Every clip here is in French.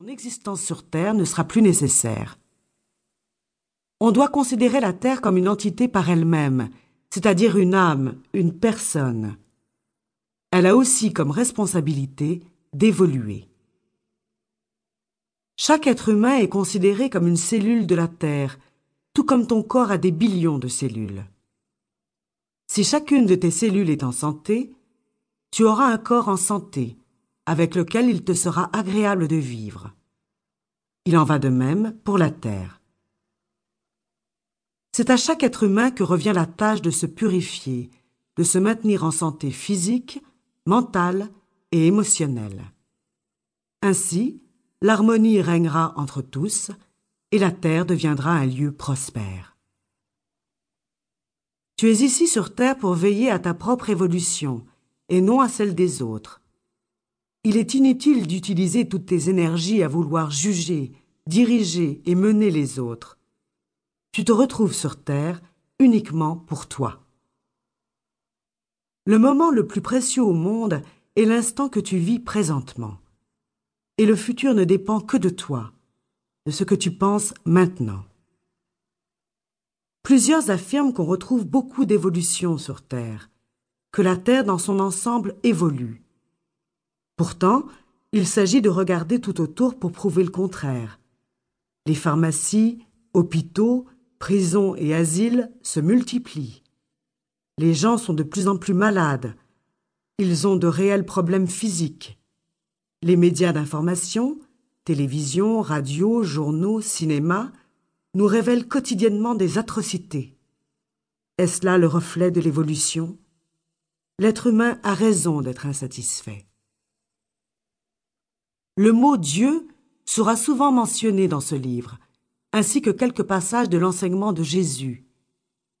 Ton existence sur Terre ne sera plus nécessaire. On doit considérer la Terre comme une entité par elle-même, c'est-à-dire une âme, une personne. Elle a aussi comme responsabilité d'évoluer. Chaque être humain est considéré comme une cellule de la Terre, tout comme ton corps a des billions de cellules. Si chacune de tes cellules est en santé, tu auras un corps en santé, avec lequel il te sera agréable de vivre. Il en va de même pour la terre. C'est à chaque être humain que revient la tâche de se purifier, de se maintenir en santé physique, mentale et émotionnelle. Ainsi, l'harmonie régnera entre tous et la terre deviendra un lieu prospère. Tu es ici sur terre pour veiller à ta propre évolution et non à celle des autres. Il est inutile d'utiliser toutes tes énergies à vouloir juger, diriger et mener les autres. Tu te retrouves sur Terre uniquement pour toi. Le moment le plus précieux au monde est l'instant que tu vis présentement. Et le futur ne dépend que de toi, de ce que tu penses maintenant. Plusieurs affirment qu'on retrouve beaucoup d'évolution sur Terre, que la Terre dans son ensemble évolue. Pourtant, il s'agit de regarder tout autour pour prouver le contraire. Les pharmacies, hôpitaux, prisons et asiles se multiplient. Les gens sont de plus en plus malades. Ils ont de réels problèmes physiques. Les médias d'information, télévision, radio, journaux, cinéma, nous révèlent quotidiennement des atrocités. Est-ce là le reflet de l'évolution? L'être humain a raison d'être insatisfait. Le mot Dieu sera souvent mentionné dans ce livre, ainsi que quelques passages de l'enseignement de Jésus.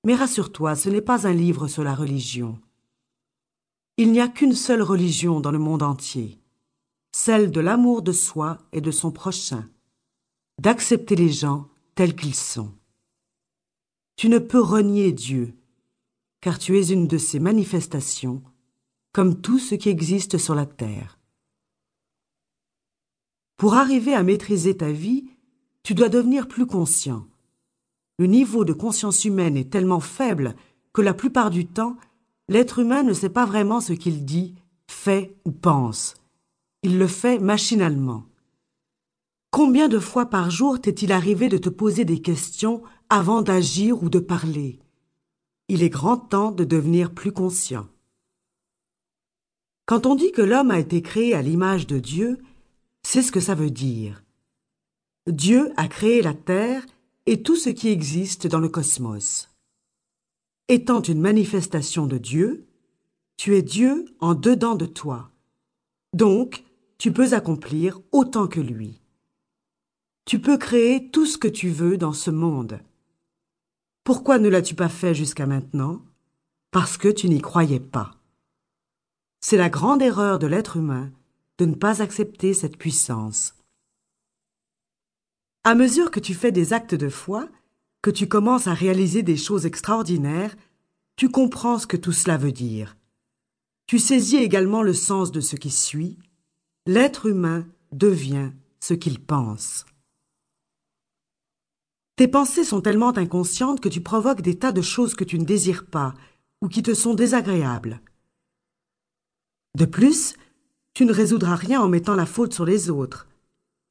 Mais rassure-toi, ce n'est pas un livre sur la religion. Il n'y a qu'une seule religion dans le monde entier, celle de l'amour de soi et de son prochain, d'accepter les gens tels qu'ils sont. Tu ne peux renier Dieu, car tu es une de ces manifestations, comme tout ce qui existe sur la terre. Pour arriver à maîtriser ta vie, tu dois devenir plus conscient. Le niveau de conscience humaine est tellement faible que la plupart du temps, l'être humain ne sait pas vraiment ce qu'il dit, fait ou pense. Il le fait machinalement. Combien de fois par jour t'est-il arrivé de te poser des questions avant d'agir ou de parler? Il est grand temps de devenir plus conscient. Quand on dit que l'homme a été créé à l'image de Dieu, c'est ce que ça veut dire. Dieu a créé la Terre et tout ce qui existe dans le cosmos. Étant une manifestation de Dieu, tu es Dieu en dedans de toi. Donc, tu peux accomplir autant que lui. Tu peux créer tout ce que tu veux dans ce monde. Pourquoi ne l'as-tu pas fait jusqu'à maintenant? Parce que tu n'y croyais pas. C'est la grande erreur de l'être humain de ne pas accepter cette puissance. À mesure que tu fais des actes de foi, que tu commences à réaliser des choses extraordinaires, tu comprends ce que tout cela veut dire. Tu saisis également le sens de ce qui suit. L'être humain devient ce qu'il pense. Tes pensées sont tellement inconscientes que tu provoques des tas de choses que tu ne désires pas ou qui te sont désagréables. De plus, tu ne résoudras rien en mettant la faute sur les autres.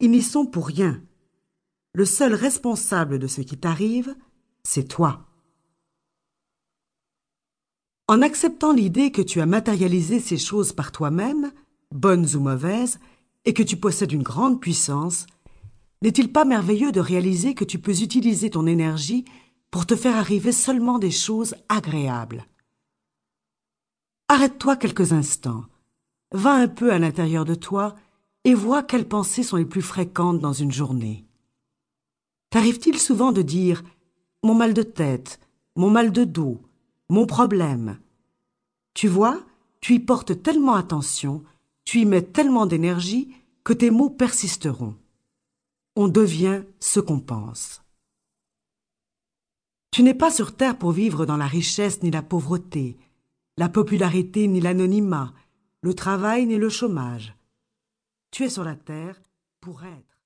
Ils n'y sont pour rien. Le seul responsable de ce qui t'arrive, c'est toi. En acceptant l'idée que tu as matérialisé ces choses par toi-même, bonnes ou mauvaises, et que tu possèdes une grande puissance, n'est-il pas merveilleux de réaliser que tu peux utiliser ton énergie pour te faire arriver seulement des choses agréables? Arrête-toi quelques instants, va un peu à l'intérieur de toi et vois quelles pensées sont les plus fréquentes dans une journée. T'arrive-t-il souvent de dire mon mal de tête, mon mal de dos, mon problème? Tu vois, tu y portes tellement attention, tu y mets tellement d'énergie que tes mots persisteront on devient ce qu'on pense. Tu n'es pas sur Terre pour vivre dans la richesse ni la pauvreté, la popularité ni l'anonymat, le travail ni le chômage. Tu es sur la Terre pour être.